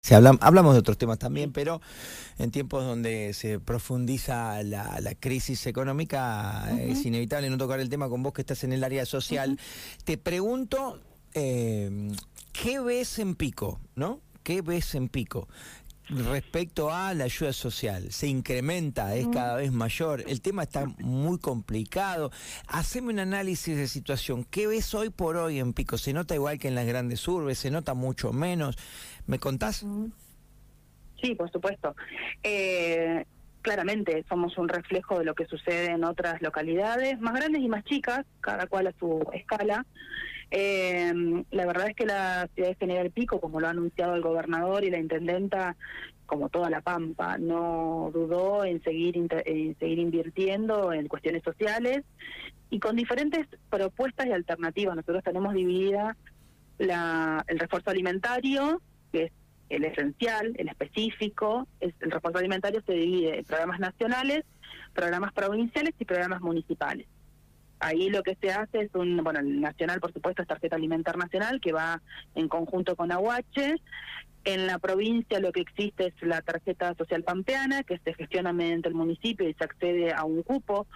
Se hablan, hablamos de otros temas también, pero en tiempos donde se profundiza la, crisis económica es inevitable no tocar el tema con vos que estás en el área social. Te pregunto, eh, ¿qué ves en Pico? ¿No? ¿Qué ves en Pico? Respecto a la ayuda social. Se incrementa, es cada vez mayor. El tema está muy complicado. Haceme un análisis de situación. ¿Qué ves hoy por hoy en Pico? ¿Se nota igual que en las grandes urbes? ¿Se nota mucho menos? ¿Me contás? Sí, por supuesto. Eh, claramente somos un reflejo de lo que sucede en otras localidades, más grandes y más chicas, cada cual a su escala. Eh, la verdad es que la ciudad de General Pico, como lo ha anunciado el gobernador y la intendenta, como toda la Pampa, no dudó en seguir, en seguir invirtiendo en cuestiones sociales y con diferentes propuestas y alternativas. Nosotros tenemos dividida la, el refuerzo alimentario, que es el esencial, el específico. el refuerzo alimentario se divide en programas nacionales, programas provinciales y programas municipales. Ahí lo que se hace es un, bueno, el nacional por supuesto es tarjeta alimentar nacional que va en conjunto con Aguache. En la provincia lo que existe es la tarjeta social pampeana que se gestiona mediante el municipio y se accede a un cupo.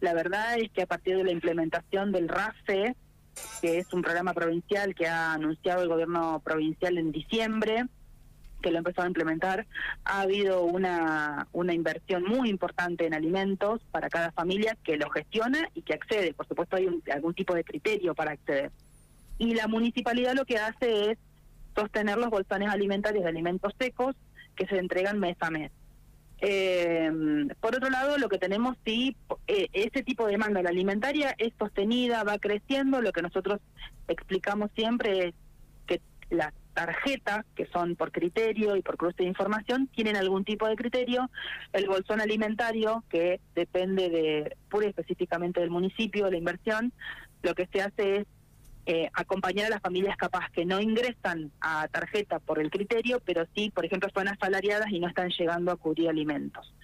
La verdad es que a partir de la implementación del RAFE, que es un programa provincial que ha anunciado el gobierno provincial en diciembre, que lo ha empezado a implementar, ha habido una, una inversión muy importante en alimentos para cada familia que lo gestiona y que accede. Por supuesto, hay algún tipo de criterio para acceder. Y la municipalidad lo que hace es sostener los bolsones alimentarios de alimentos secos que se entregan mes a mes. Eh, por otro lado, lo que tenemos, sí, eh, ese tipo de demanda la alimentaria es sostenida, va creciendo. Lo que nosotros explicamos siempre es que las tarjetas, que son por criterio y por cruce de información, tienen algún tipo de criterio. El bolsón alimentario, que depende de pura y específicamente del municipio, la inversión, lo que se hace es eh, acompañar a las familias capaz que no ingresan a tarjeta por el criterio, pero sí, por ejemplo, son asalariadas y no están llegando a cubrir alimentos.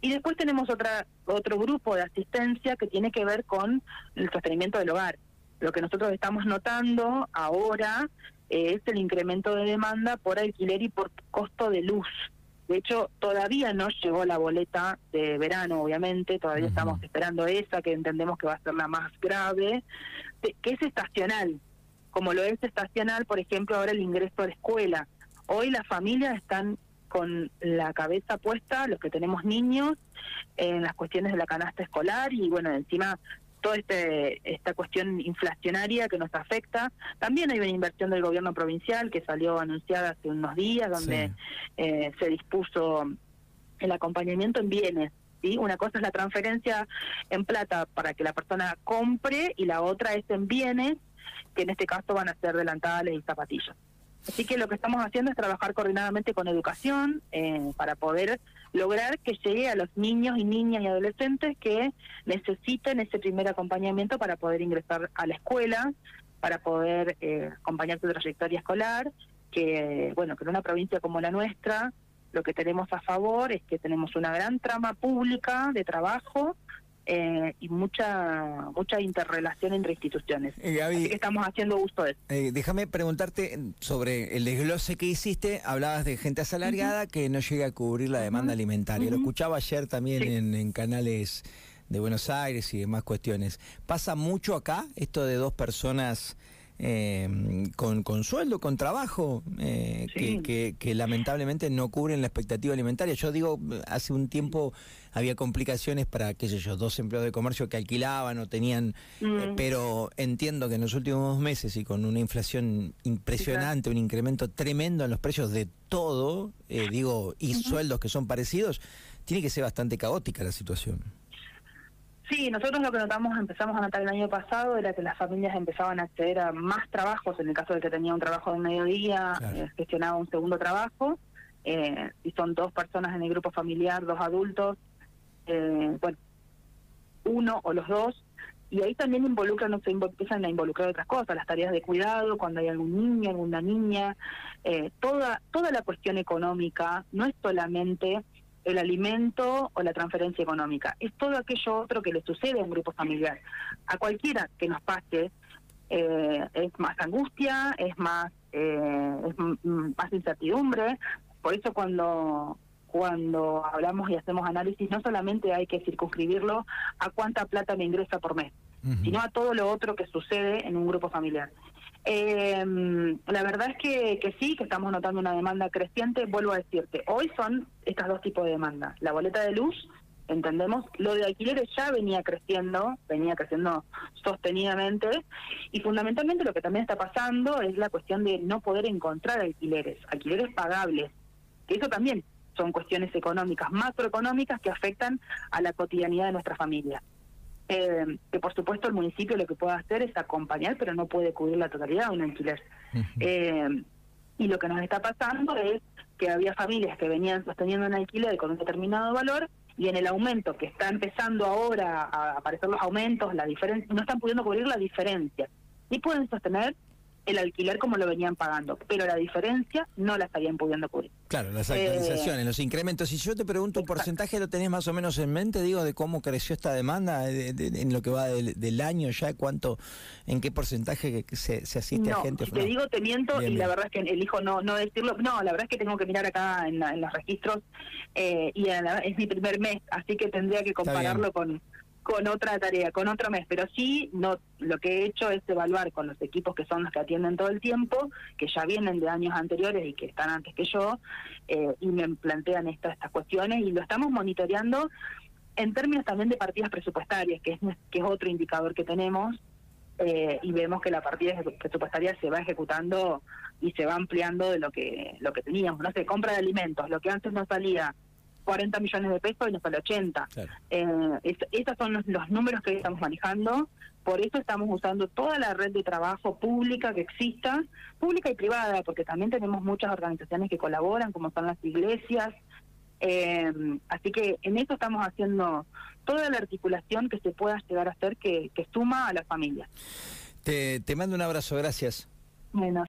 Y después tenemos otra, otro grupo de asistencia que tiene que ver con el sostenimiento del hogar. Lo que nosotros estamos notando ahora es el incremento de demanda por alquiler y por costo de luz. De hecho, todavía no llegó la boleta de verano, obviamente, todavía estamos esperando esa, que entendemos que va a ser la más grave, que es estacional, como lo es estacional, por ejemplo, ahora el ingreso a la escuela. Hoy las familias están con la cabeza puesta, los que tenemos niños, en las cuestiones de la canasta escolar y bueno, encima toda este, esta cuestión inflacionaria que nos afecta. También hay una inversión del gobierno provincial que salió anunciada hace unos días, donde eh, se dispuso el acompañamiento en bienes. ¿sí? Una cosa es la transferencia en plata para que la persona compre y la otra es en bienes, que en este caso van a ser delantales y zapatillas. Así que lo que estamos haciendo es trabajar coordinadamente con educación eh, para poder lograr que llegue a los niños y niñas y adolescentes que necesiten ese primer acompañamiento para poder ingresar a la escuela, para poder eh, acompañar su trayectoria escolar, que bueno, que en una provincia como la nuestra lo que tenemos a favor es que tenemos una gran trama pública de trabajo y mucha mucha interrelación entre instituciones. Eh, Así que estamos haciendo uso de eso. Eh, déjame preguntarte sobre el desglose que hiciste. Hablabas de gente asalariada que no llega a cubrir la demanda alimentaria. Lo escuchaba ayer también en, en canales de Buenos Aires y demás cuestiones. ¿Pasa mucho acá esto de dos personas eh, con, con sueldo, con trabajo, eh, que, que, lamentablemente no cubren la expectativa alimentaria. Yo digo, hace un tiempo había complicaciones para, qué sé yo, dos empleados de comercio que alquilaban o tenían, eh, mm. pero entiendo que en los últimos meses y con una inflación impresionante, un incremento tremendo en los precios de todo, eh, digo, y sueldos que son parecidos, tiene que ser bastante caótica la situación. Sí, nosotros lo que notamos, empezamos a notar el año pasado, era que las familias empezaban a acceder a más trabajos, en el caso de que tenía un trabajo de mediodía, eh, gestionaba un segundo trabajo, eh, y son dos personas en el grupo familiar, dos adultos, eh, bueno, uno o los dos, y ahí también involucran, se empiezan a involucrar otras cosas, las tareas de cuidado, cuando hay algún niño, alguna niña, eh, toda, toda la cuestión económica no es solamente el alimento o la transferencia económica. Es todo aquello otro que le sucede a un grupo familiar. A cualquiera que nos pase, eh, es más angustia, es más eh, es más incertidumbre. Por eso cuando cuando hablamos y hacemos análisis, no solamente hay que circunscribirlo a cuánta plata me ingresa por mes, sino a todo lo otro que sucede en un grupo familiar. Eh, la verdad es que, que sí, que estamos notando una demanda creciente. Vuelvo a decirte, hoy son estos dos tipos de demandas. La boleta de luz, entendemos, lo de alquileres ya venía creciendo, venía creciendo sostenidamente, y fundamentalmente lo que también está pasando es la cuestión de no poder encontrar alquileres, alquileres pagables, que eso también son cuestiones económicas, macroeconómicas que afectan a la cotidianidad de nuestra familia. Eh, que por supuesto el municipio lo que puede hacer es acompañar, pero no puede cubrir la totalidad de un alquiler. Eh, y lo que nos está pasando es que había familias que venían sosteniendo un alquiler con un determinado valor y en el aumento que está empezando ahora a aparecer los aumentos, la diferencia, no están pudiendo cubrir la diferencia. Y pueden sostener el alquiler como lo venían pagando, pero la diferencia no la estarían pudiendo cubrir. Claro, las actualizaciones, eh, los incrementos. Si yo te pregunto un porcentaje, ¿lo tenés más o menos en mente, digo, de cómo creció esta demanda en lo que va del, año ya? ¿Cuánto, en qué porcentaje se, se asiste a gente? te digo, te miento, y la verdad es que elijo no, no decirlo. No, la verdad es que tengo que mirar acá en, los registros eh, y es mi primer mes, así que tendría que compararlo con con otra tarea, con otro mes, pero sí no lo que he hecho es evaluar con los equipos que son los que atienden todo el tiempo, que ya vienen de años anteriores y que están antes que yo, eh, y me plantean estas estas cuestiones y lo estamos monitoreando en términos también de partidas presupuestarias, que es, que es otro indicador que tenemos, eh, y vemos que la partida presupuestaria se va ejecutando y se va ampliando de lo que lo que teníamos, no sé, compra de alimentos, lo que antes no salía 40 millones de pesos y nos sale 80. Eh, estos son los, números que estamos manejando. Por eso estamos usando toda la red de trabajo pública que exista, pública y privada, porque también tenemos muchas organizaciones que colaboran, como son las iglesias. Eh, así que en eso estamos haciendo toda la articulación que se pueda llegar a hacer que, que suma a la familia. Te, te mando un abrazo, gracias. Bueno,